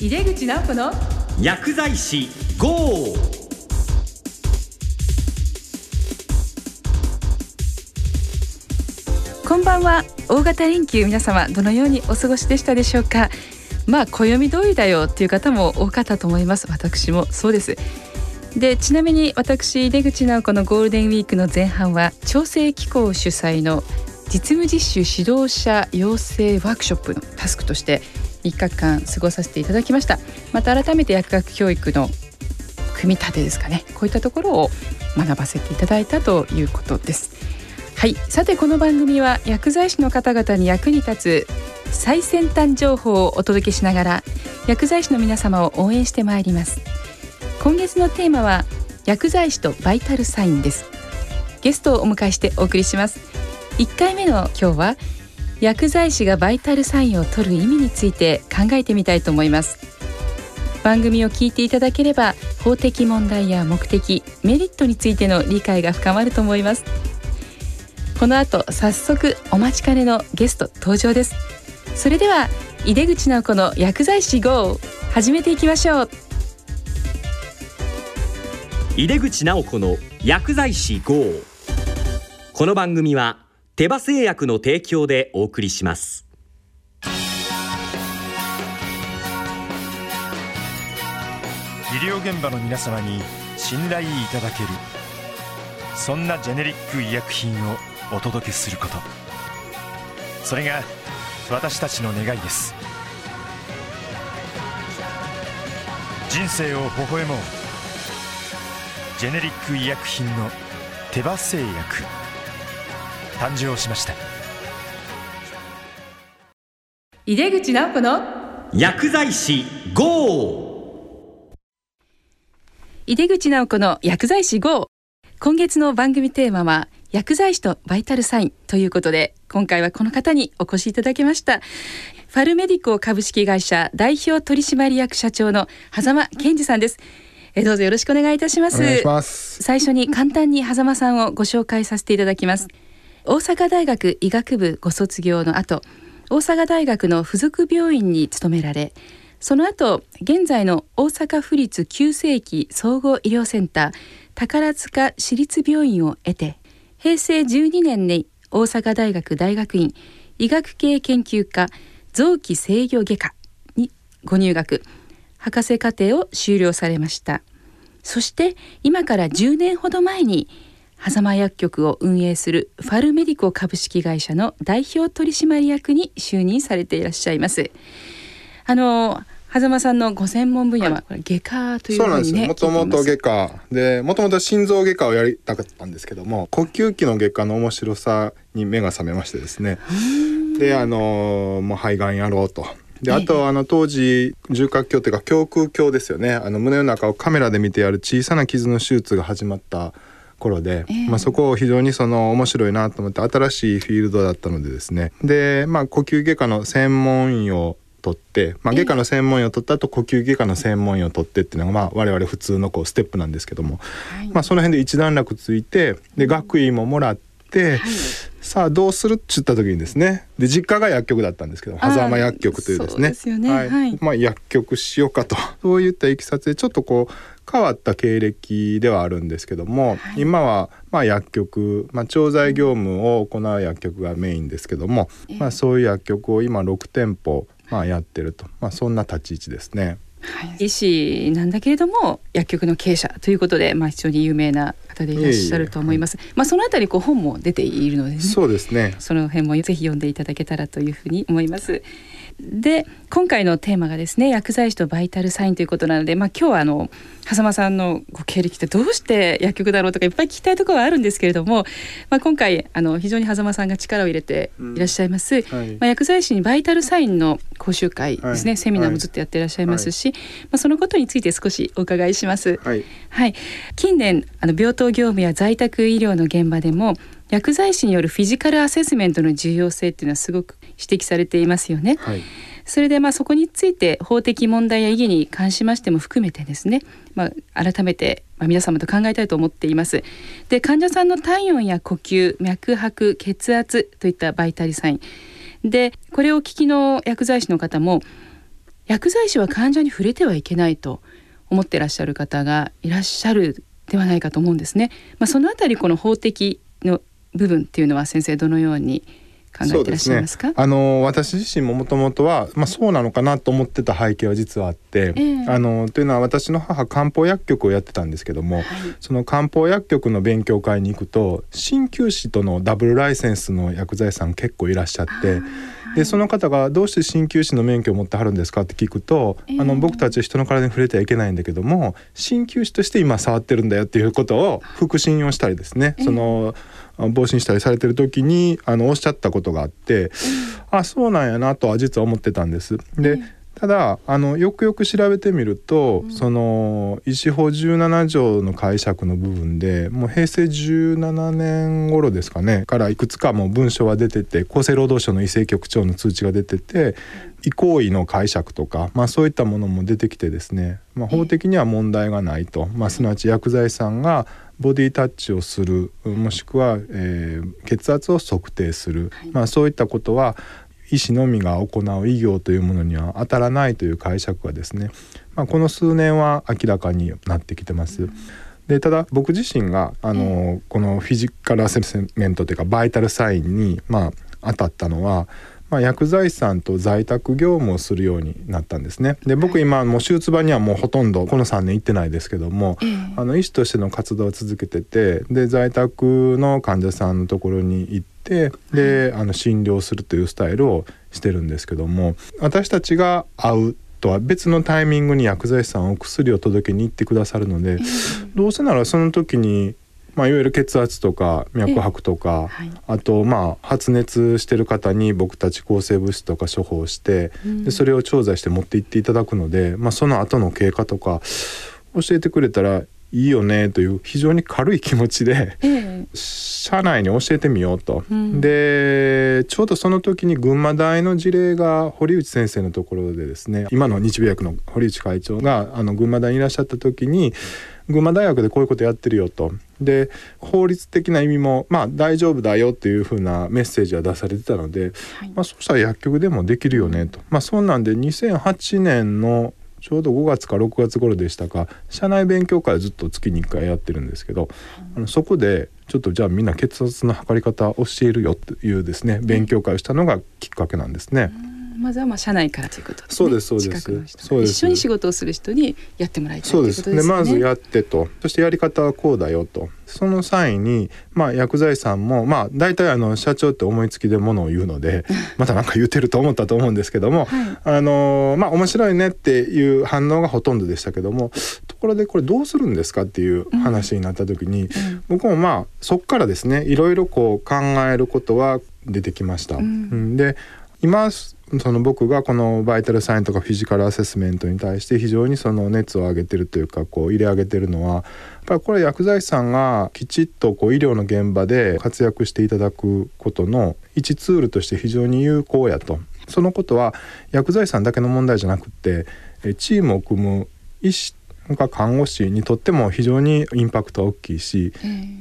井出口直子の薬剤師 GO! こんばんは。大型連休皆様どのようにお過ごしでしたでしょうか？まあ暦通りだよっていう方も多かったと思います。私もそうです。でちなみに私出口直子のゴールデンウィークの前半は調整機構主催の実務実習指導者養成ワークショップのタスクとして3日間過ごさせていただきました。また改めて薬学教育の組み立てですかね。こういったところを学ばせていただいたということです。はい。さてこの番組は薬剤師の方々に役に立つ最先端情報をお届けしながら薬剤師の皆様を応援してまいります。今月のテーマは薬剤師とバイタルサインです。ゲストをお迎えしてお送りします。1回目の今日は薬剤師がバイタルサインを取る意味について考えてみたいと思います。番組を聞いていただければ法的問題や目的メリットについての理解が深まると思います。この後早速お待ちかねのゲスト登場です。それでは井出口直子の薬剤師 GO 始めていきましょう。井出口直子の薬剤師 GO この番組は手羽製薬の提供でお送りします。医療現場の皆様に信頼いただけるそんなジェネリック医薬品をお届けすること。それが私たちの願いです。人生を微笑もう。ジェネリック医薬品の手羽製薬。誕生しました。井出口直子の薬剤師 GO! 井出口直子の薬剤師 GO 今月の番組テーマは薬剤師とバイタルサインということで今回はこの方にお越しいただきました。ファルメディコ株式会社代表取締役社長の狭間健二さんです。えどうぞよろしくお願いいたします。お願いします。最初に簡単に狭間さんをご紹介させていただきます大阪大学医学部ご卒業の後大阪大学の附属病院に勤められその後現在の大阪府立急性期総合医療センター宝塚市立病院を得て平成12年に大阪大学大学院医学系研究科臓器制御外科にご入学。博士課程を修了されました。そして今から10年ほど前に狭間薬局を運営するファルメディコ株式会社の代表取締役に就任されていらっしゃいますあの狭間さんのご専門分野はこれ外科というそうなんですよ。もともと外科で、もともと心臓外科をやりたかったんですけども、呼吸器の外科の面白さに目が覚めましてですね。で、あのもう肺がんやろうと。で、あとあの当時重核鏡というか胸腔鏡ですよね。あの胸の中をカメラで見てやる小さな傷の手術が始まった。頃で、ええ。まあ、そこを非常にその面白いなと思って新しいフィールドだったのでですね。で、まあ、呼吸外科の専門医を取って、まあ、ええ。外科の専門医を取った後呼吸外科の専門医を取ってっていうのが、まあ、我々普通のこうステップなんですけども、はい。まあ、その辺で一段落ついてで学位ももらって、さあどうするっちゅった時にですね。で実家が薬局だったんですけど狭間薬局というですね。はい。はい。まあ、薬局しようかと。そういったいきさつでちょっとこう変わった経歴ではあるんですけども、はい。今はまあ薬局、まあ、調剤業務を行う薬局がメインですけども、ええ。まあ、そういう薬局を今6店舗まあやってると、まあ、そんな立ち位置ですね。はい、医師なんだけれども薬局の経営者ということで、まあ、非常に有名な方でいらっしゃると思います。まあ、そのあたりこう本も出ているのでねそうですねその辺もぜひ読んでいただけたらというふうに思います。で今回のテーマがですね薬剤師とバイタルサインということなので、まあ、今日はあの狭間さんのご経歴ってどうして薬局だろうとかいっぱい聞きたいところはあるんですけれども、まあ、今回あの非常に狭間さんが力を入れていらっしゃいます、はい。まあ、薬剤師にバイタルサインの講習会ですね、はい。セミナーもずっとやっていらっしゃいますし、まあ、そのことについて少しお伺いします。はい。はい、近年あの病棟業務や在宅医療の現場でも薬剤師によるフィジカルアセスメントの重要性っていうのはすごく指摘されていますよね。はいそれでまあそこについて法的問題や意義に関しましても含めてですね、まあ、改めてまあ皆様と考えたいと思っています。で患者さんの体温や呼吸脈拍血圧といったバイタルサインでこれを聞きの薬剤師の方も薬剤師は患者に触れてはいけないと思ってらっしゃる方がいらっしゃるではないかと思うんですね。まあ、そのあたりこの法的の部分っていうのは先生どのように考えてらっしゃいますか、ね、あの私自身ももともとは、まあ、そうなのかなと思ってた背景は実はあって、えー、あのというのは私の母漢方薬局をやってたんですけども、はい、その漢方薬局の勉強会に行くと鍼灸師とのダブルライセンスの薬剤師さん結構いらっしゃって。でその方がどうして鍼灸師の免許を持ってはるんですか？って聞くと、えー、あの僕たち人の体に触れてはいけないんだけども鍼灸師として今触ってるんだよっていうことを復習をしたりですね、えー、その防止したりされてる時にあのおっしゃったことがあって、うん、あそうなんやなとは実は思ってたんです。で、ただあのよくよく調べてみると、うん、その医師法17条の解釈の部分でもう平成17年頃ですかねからいくつかもう文書は出てて厚生労働省の医政局長の通知が出てて医行為の解釈とか、まあ、そういったものも出てきてですね、まあ、法的には問題がないと、まあ、すなわち薬剤師さんがボディタッチをするもしくは、えー、血圧を測定する、はい、まあ、そういったことは医師のみが行う医業というものには当たらないという解釈がですね、まあ、この数年は明らかになってきてます。でただ僕自身があの、このフィジカルアセスメントというかバイタルサインに、まあ、当たったのはまあ、薬剤師さんと在宅業務をするようになったんですね。で僕今もう手術場にはもうほとんどこの3年行ってないですけども、あの医師としての活動を続けててで在宅の患者さんのところに行ってであの診療するというスタイルをしてるんですけども私たちが会うとは別のタイミングに薬剤師さんお薬を届けに行ってくださるので、どうせならその時にまあ、いわゆる血圧とか脈拍とか、はい、あとまあ発熱してる方に僕たち抗生物質とか処方して、うん、でそれを調剤して持って行っていただくので、まあ、その後の経過とか 教えてくれたらいいよねという非常に軽い気持ちで、ええ、社内に教えてみようと、うん、でちょうどその時に群馬大の事例が堀内先生のところでですね今の日米薬の堀内会長があの群馬大にいらっしゃった時に群馬大学でこういうことやってるよと。で法律的な意味もまあ大丈夫だよっていうふうなメッセージは出されてたので、はい、まあ、そうしたら薬局でもできるよねと、まあ、そんなんで2008年のちょうど5月か6月頃でしたか社内勉強会ずっと月に1回やってるんですけど、あのそこでちょっとじゃあみんな血圧の測り方教えるよっていうですね勉強会をしたのがきっかけなんですね。まずはまあ社内からということ、ね、そうですそうです。そうです。一緒に仕事をする人にやってもらいたいそうです。ねまずやってと。そしてやり方はこうだよと。その際にまあ薬剤師さんもまあ大体あの社長って思いつきでものを言うので また何か言ってると思ったと思うんですけども、はい、あのまあ面白いねっていう反応がほとんどでしたけどもところでこれどうするんですかっていう話になった時に、うん、僕もまあそっからですねいろいろこう考えることは出てきました。うん、で今その僕がこのバイタルサインとかフィジカルアセスメントに対して非常にその熱を上げてるというかこう入れ上げてるのはやっぱりこれ薬剤師さんがきちっとこう医療の現場で活躍していただくことの一ツールとして非常に有効やと。そのことは薬剤師さんだけの問題じゃなくってチームを組む医師が看護師にとっても非常にインパクトは大きいし、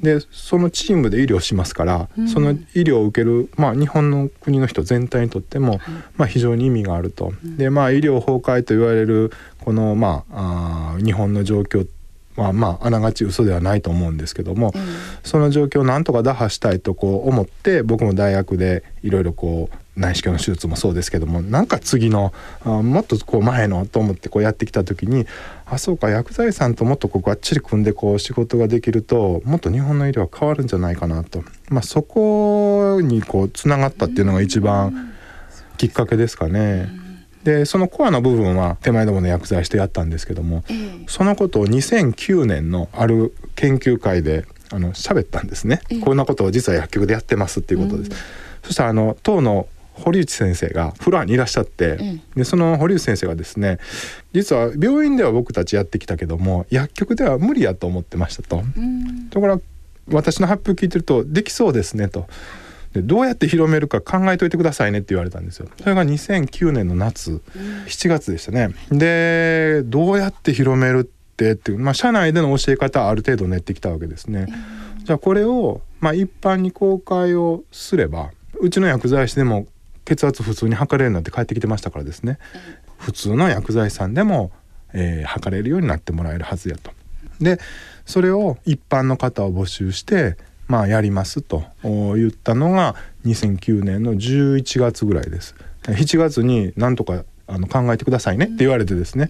でそのチームで医療しますから、うん、その医療を受ける、まあ、日本の国の人全体にとっても、まあ、非常に意味があると。でまあ医療崩壊と言われるこの、まあ、あ日本の状況はまああながち嘘ではないと思うんですけども、うん、その状況をなんとか打破したいとこう思って僕も大学でいろいろこう内視鏡の手術もそうですけどもなんか次のあもっとこう前のと思ってこうやってきた時にあそうか薬剤師さんともっとこうがっちり組んでこう仕事ができるともっと日本の医療は変わるんじゃないかなと、まあ、そこにこうつながったっていうのが一番きっかけですかね。でそのコアの部分は手前どもの薬剤師とやったんですけども、そのことを2009年のある研究会であの喋ったんですね、こんなことを実は薬局でやってますっていうことです。そしたらあの当の堀内先生がフロアにいらっしゃって、うん、でその堀内先生がですね実は病院では僕たちやってきたけども薬局では無理やと思ってましたと。ところが私の発表聞いてるとできそうですねと。でどうやって広めるか考えといてくださいねって言われたんですよ。それが2009年の夏、7月でしたね。でどうやって広めるってっていう、まあ、社内での教え方ある程度練ってきたわけですね。じゃあこれを、まあ、一般に公開をすればうちの薬剤師でも血圧普通に測れるなんて帰ってきてましたからですね、普通の薬剤師さんでも、えー、測れるようになってもらえるはずやと。でそれを一般の方を募集してまあやりますと。言ったのが2009年の11月ぐらいです。7月になんとかあの考えてくださいねって言われてですね、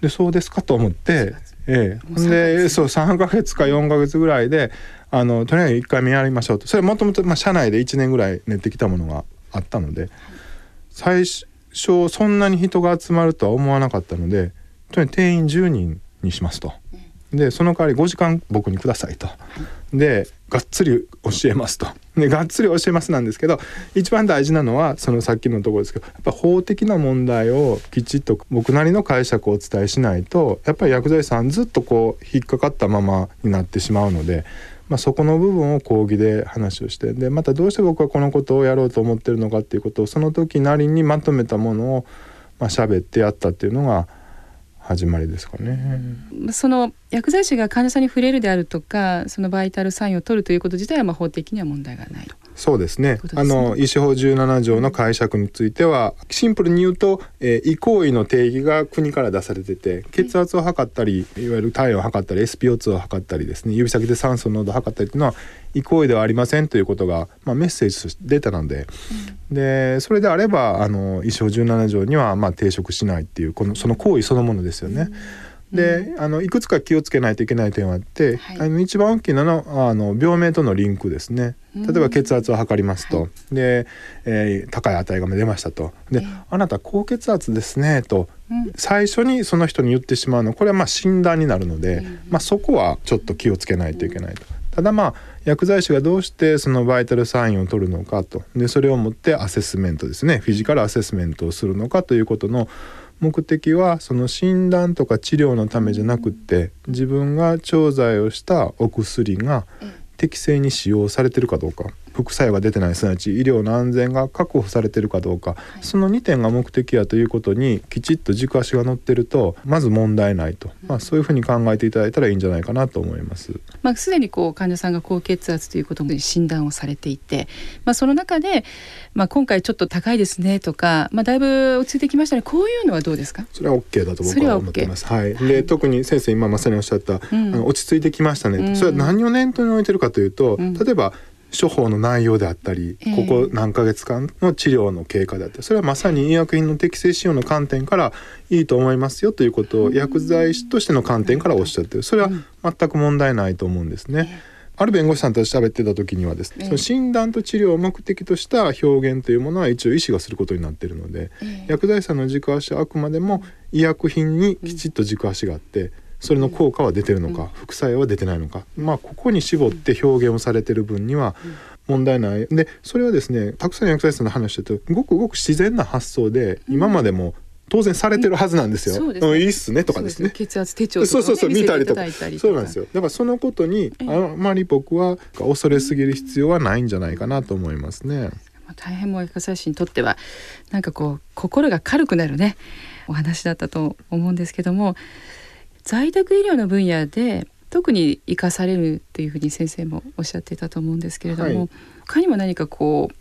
でそうですかと思って、ええ、でそう3か月か4か月ぐらいであのとりあえず1回目やりましょうと。それもともと社内で1年ぐらい練ってきたものがあったので最初そんなに人が集まるとは思わなかったのでとにかく定員10人にしますと。でその代わり5時間僕にくださいと。でがっつり教えますと。でがっつり教えますなんですけど一番大事なのはそのさっきのところですけどやっぱ法的な問題をきちっと僕なりの解釈をお伝えしないとやっぱり薬剤師さんずっとこう引っかかったままになってしまうので。まあ、そこの部分を講義で話をしてでまたどうして僕はこのことをやろうと思ってるのかっていうことをその時なりにまとめたものをまあ喋ってやったっていうのが始まりですかね。その薬剤師が患者さんに触れるであるとかそのバイタルサインを取るということ自体はまあ法的には問題がないと。そうですね。すね。あの医師法17条の解釈についてはシンプルに言うと、えー、移行為の定義が国から出されてて血圧を測ったりいわゆる体温を測ったり SPO2 を測ったりですね。指先で酸素濃度を測ったりというのは移行為ではありませんということが、まあ、メッセージとして出たので、うん、でそれであればあの医師法17条にはまあ抵触しないっていうこのその行為そのものですよね。うんであのいくつか気をつけないといけない点はあって、はい、あの一番大きいのはあの病名とのリンクですね。例えば血圧を測りますと、はい、で、えー、高い値が出ましたと。で、えー、あなた高血圧ですねと、うん、最初にその人に言ってしまうのこれはまあ診断になるので、うん、まあ、そこはちょっと気をつけないといけないと。ただまあ薬剤師がどうしてそのバイタルサインを取るのかと。でそれをもってアセスメントですね。フィジカルアセスメントをするのかということの目的はその診断とか治療のためじゃなくって自分が調剤をしたお薬が適正に使用されてるかどうか副作用が出てないすなわち医療の安全が確保されてるかどうか、はい、その2点が目的やということにきちっと軸足が乗ってるとまず問題ないと、まあ、そういうふうに考えていただいたらいいんじゃないかなと思います。まあ、すでにこう患者さんが高血圧ということに診断をされていて、まあ、その中で、まあ、今回ちょっと高いですねとか、まあ、だいぶ落ち着いてきましたね。こういうのはどうですか？それは OK だと僕は思ってます。はい、で特に先生今まさにおっしゃった、うん、落ち着いてきましたね、うん、それは何を念頭に置いてるかというと、うん、例えば処方の内容であったり、ここ何ヶ月間の治療の経過であったりそれはまさに医薬品の適正使用の観点からいいと思いますよということを薬剤師としての観点からおっしゃってる。それは全く問題ないと思うんですね。ある弁護士さんと喋ってた時にはですね、その診断と治療を目的とした表現というものは一応医師がすることになっているので、薬剤師さんの軸足はあくまでも医薬品にきちっと軸足があって、それの効果は出てるのか、副作用は出てないのか。まあここに絞って表現をされてる分には問題ない。でそれはですねたくさんの薬剤師さんの話してるとごくごく自然な発想で今までも当然されてるはずなんですよ。うん、いいっすねとかですね。血圧手帳とか、ね、そうそうそう見たりとか。そうなんですよ。だからそのことにあまり僕は恐れすぎる必要はないんじゃないかなと思いますね。大変も薬剤師にとってはなんかこう心が軽くなるねお話だったと思うんですけども在宅医療の分野で特に生かされるっていうふうに先生もおっしゃってたと思うんですけれども、はい、他にも何かこう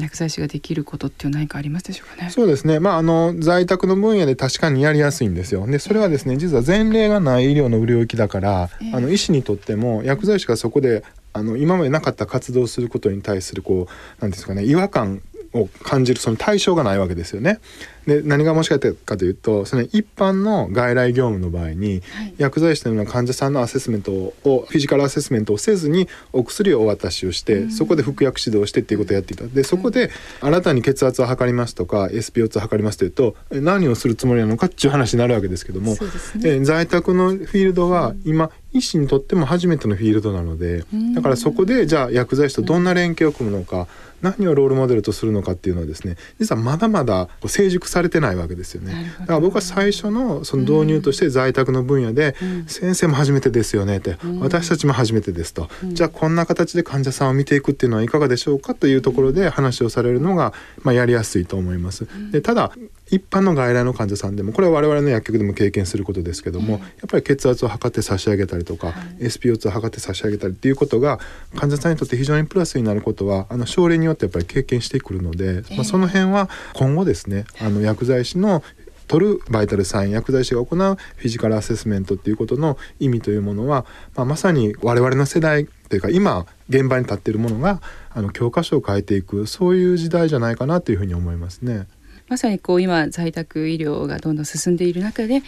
薬剤師ができることっていう何かありますでしょうかね？そうですね。まああの在宅の分野で確かにやりやすいんですよ。でそれはですね実は前例がない医療の領域だから、えー、あの医師にとっても薬剤師がそこであの今までなかった活動をすることに対するこうなんですかね違和感を感じるその対象がないわけですよね。で何がもしかかというとその一般の外来業務の場合に、はい、薬剤師のような患者さんのアセスメントをフィジカルアセスメントをせずにお薬をお渡しをして、そこで服薬指導してっていうことをやっていた。でそこで新たに血圧を測りますとか SPO2 を測りますというと何をするつもりなのかっていう話になるわけですけども、ね、在宅のフィールドは今医師にとっても初めてのフィールドなのでだからそこでじゃあ薬剤師とどんな連携を組むのか何をロールモデルとするのかっていうのはですね実はまだまだ成熟されてないわけですよね。だから僕は最初のその導入として在宅の分野で、先生も初めてですよねって、私たちも初めてですと、じゃあこんな形で患者さんを見ていくっていうのはいかがでしょうかというところで話をされるのが、まあ、やりやすいと思います。でただ一般の外来の患者さんでもこれは我々の薬局でも経験することですけども、やっぱり血圧を測って差し上げたりとか、SPO2 を測って差し上げたりっていうことが患者さんにとって非常にプラスになることはあの症例によってやっぱり経験してくるので、まあ、その辺は今後ですねあの薬剤師の取るバイタルサイン薬剤師が行うフィジカルアセスメントっていうことの意味というものは、まあ、まさに我々の世代というか今現場に立っているものがあの教科書を変えていくそういう時代じゃないかなというふうに思いますね。まさにこう今在宅医療がどんどん進んでいる中で、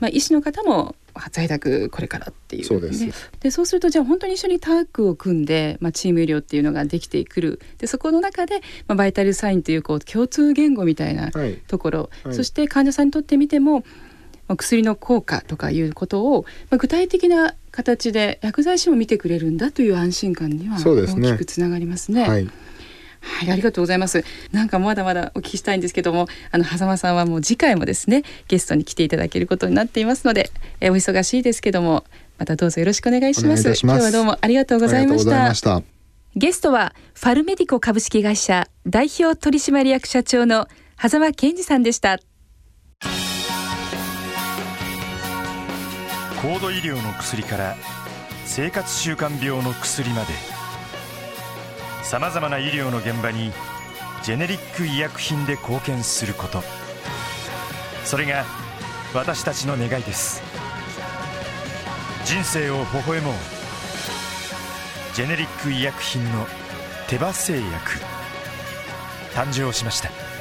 まあ、医師の方も在宅これからっていう、ね、そうです。でそうするとじゃあ本当に一緒にタッグを組んで、まあ、チーム医療っていうのができてくる。でそこの中で、まあ、バイタルサインというこう共通言語みたいなところ、はい。はい、そして患者さんにとってみても、まあ、薬の効果とかいうことを、まあ、具体的な形で薬剤師も見てくれるんだという安心感には大きくつながりますね。はいはい、ありがとうございます。なんかまだまだお聞きしたいんですけども、あの狭間さんはもう次回もですね、ゲストに来ていただけることになっていますので、えお忙しいですけども、またどうぞよろしくお願いします。ます今日はどうもありがとうございましたゲストはファルメディコ株式会社代表取締役社長の狭間健二さんでした。高度医療の薬から生活習慣病の薬まで。さまざまな医療の現場にジェネリック医薬品で貢献すること。それが私たちの願いです。人生を微笑もう。ジェネリック医薬品の手羽製薬。誕生しました。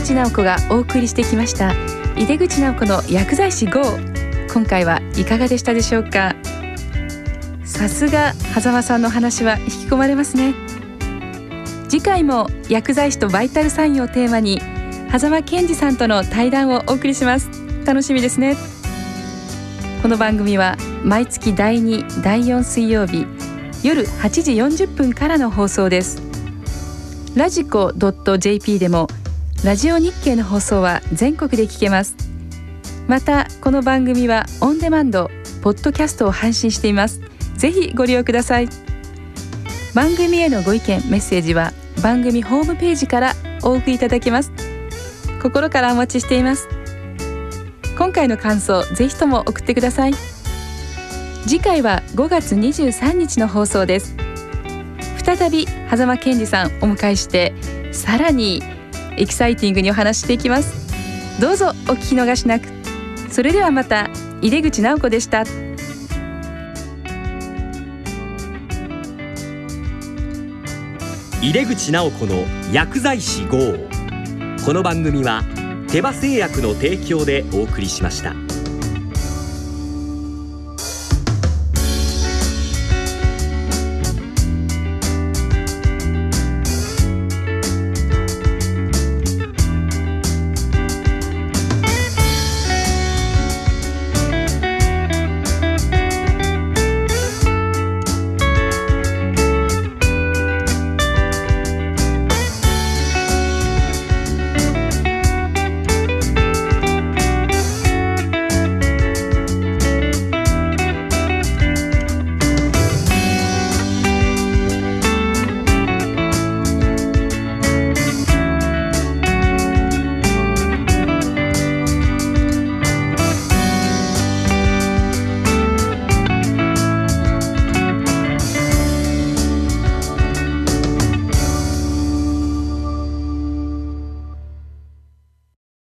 口直子がお送りしてきました。井出口直子の薬剤師 GO 今回はいかがでしたでしょうか。さすが狭間さんの話は引き込まれますね。次回も薬剤師とバイタルサインをテーマに狭間健二さんとの対談をお送りします。楽しみですね。この番組は毎月第2第4水曜日夜8時40分からの放送です。ラジコ .jp でもラジオ日経の放送は全国で聞けます。またこの番組はオンデマンドポッドキャストを配信しています。ぜひご利用ください。番組へのご意見メッセージは番組ホームページからお送りいただけます。心からお待ちしています。今回の感想ぜひとも送ってください。次回は5月23日の放送です。再び狭間健二さんお迎えしてさらにエキサイティングにお話していきます。どうぞお聞き逃しなく。それではまた井出口直子でした。井出口直子の薬剤師号。この番組は手羽製薬の提供でお送りしました。